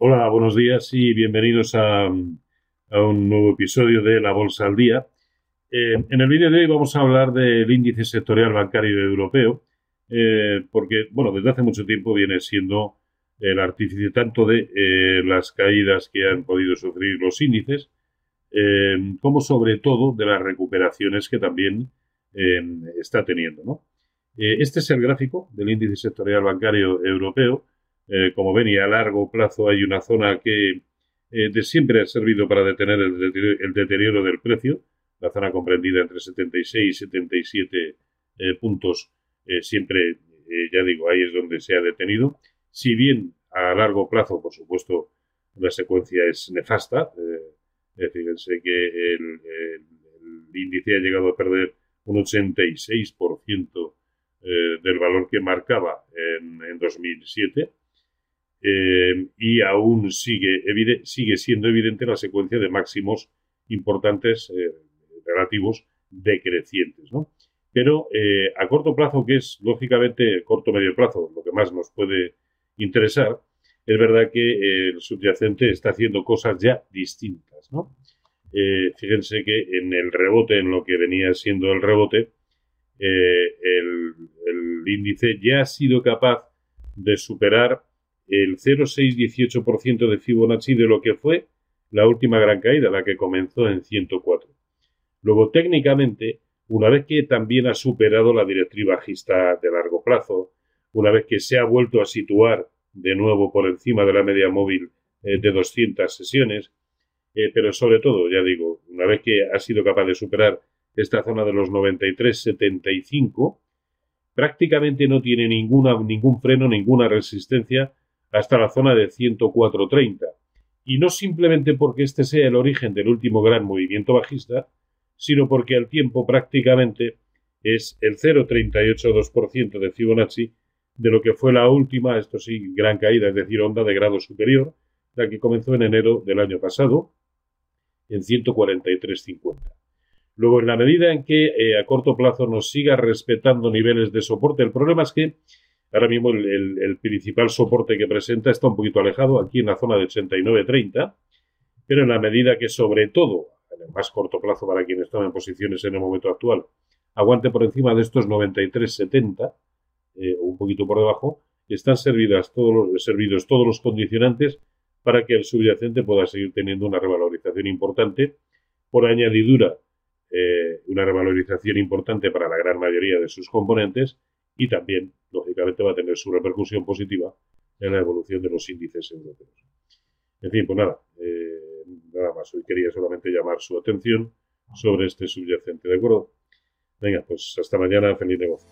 Hola, buenos días y bienvenidos a, un nuevo episodio de La Bolsa al Día. Eh, en el vídeo de hoy vamos a hablar del índice sectorial bancario europeo, eh, porque, bueno, desde hace mucho tiempo viene siendo el artífice tanto de eh, las caídas que han podido sufrir los índices, como sobre todo de las recuperaciones que también está teniendo. este es el gráfico del índice sectorial bancario europeo eh, como ven, y a largo plazo hay una zona que eh, de siempre ha servido para detener el, deterioro del precio, la zona comprendida entre 76 y 77 eh, puntos, siempre, ya digo, ahí es donde se ha detenido. Si bien a largo plazo, por supuesto, la secuencia es nefasta, fíjense que el, índice ha llegado a perder un 86% del valor que marcaba en, en 2007 eh, y aún sigue, sigue siendo evidente la secuencia de máximos importantes eh, relativos decrecientes. ¿no? Pero eh, a corto plazo, que es lógicamente corto medio plazo, lo que más nos puede interesar, es verdad que el subyacente está haciendo cosas ya distintas. ¿no? fíjense que en el rebote, en lo que venía siendo el rebote, el índice ya ha sido capaz de superar el 0,618% de Fibonacci de lo que fue la última gran caída, la que comenzó en 104. Luego, técnicamente, una vez que también ha superado la directriz bajista de largo plazo, una vez que se ha vuelto a situar de nuevo por encima de la media móvil eh, de 200 sesiones, eh, pero sobre todo, ya digo, una vez que ha sido capaz de superar esta zona de los 93,75, prácticamente no tiene ninguna, ningún freno, ninguna resistencia hasta la zona de 104.30. Y no simplemente porque este sea el origen del último gran movimiento bajista, sino porque al tiempo prácticamente es el 0,382% de Fibonacci de lo que fue la última, esto sí, gran caída, es decir, onda de grado superior, la que comenzó en enero del año pasado en 143.50. Luego, en la medida en que eh, a corto plazo nos siga respetando niveles de soporte, el problema es que Ahora mismo el, principal soporte que presenta está un poquito alejado, aquí en la zona de 89.30, pero en la medida que sobre todo, en el más corto plazo para quienes están en posiciones en el momento actual, aguante por encima de estos 93.70, eh, un poquito por debajo, están servidas todos los, servidos todos los condicionantes para que el subyacente pueda seguir teniendo una revalorización importante. Por añadidura, eh, una revalorización importante para la gran mayoría de sus componentes y también, lógicamente, va a tener su repercusión positiva en la evolución de los índices europeos. En fin, pues nada, eh, nada más. Hoy quería solamente llamar su atención sobre este subyacente, ¿de acuerdo? Venga, pues hasta mañana, feliz negocio.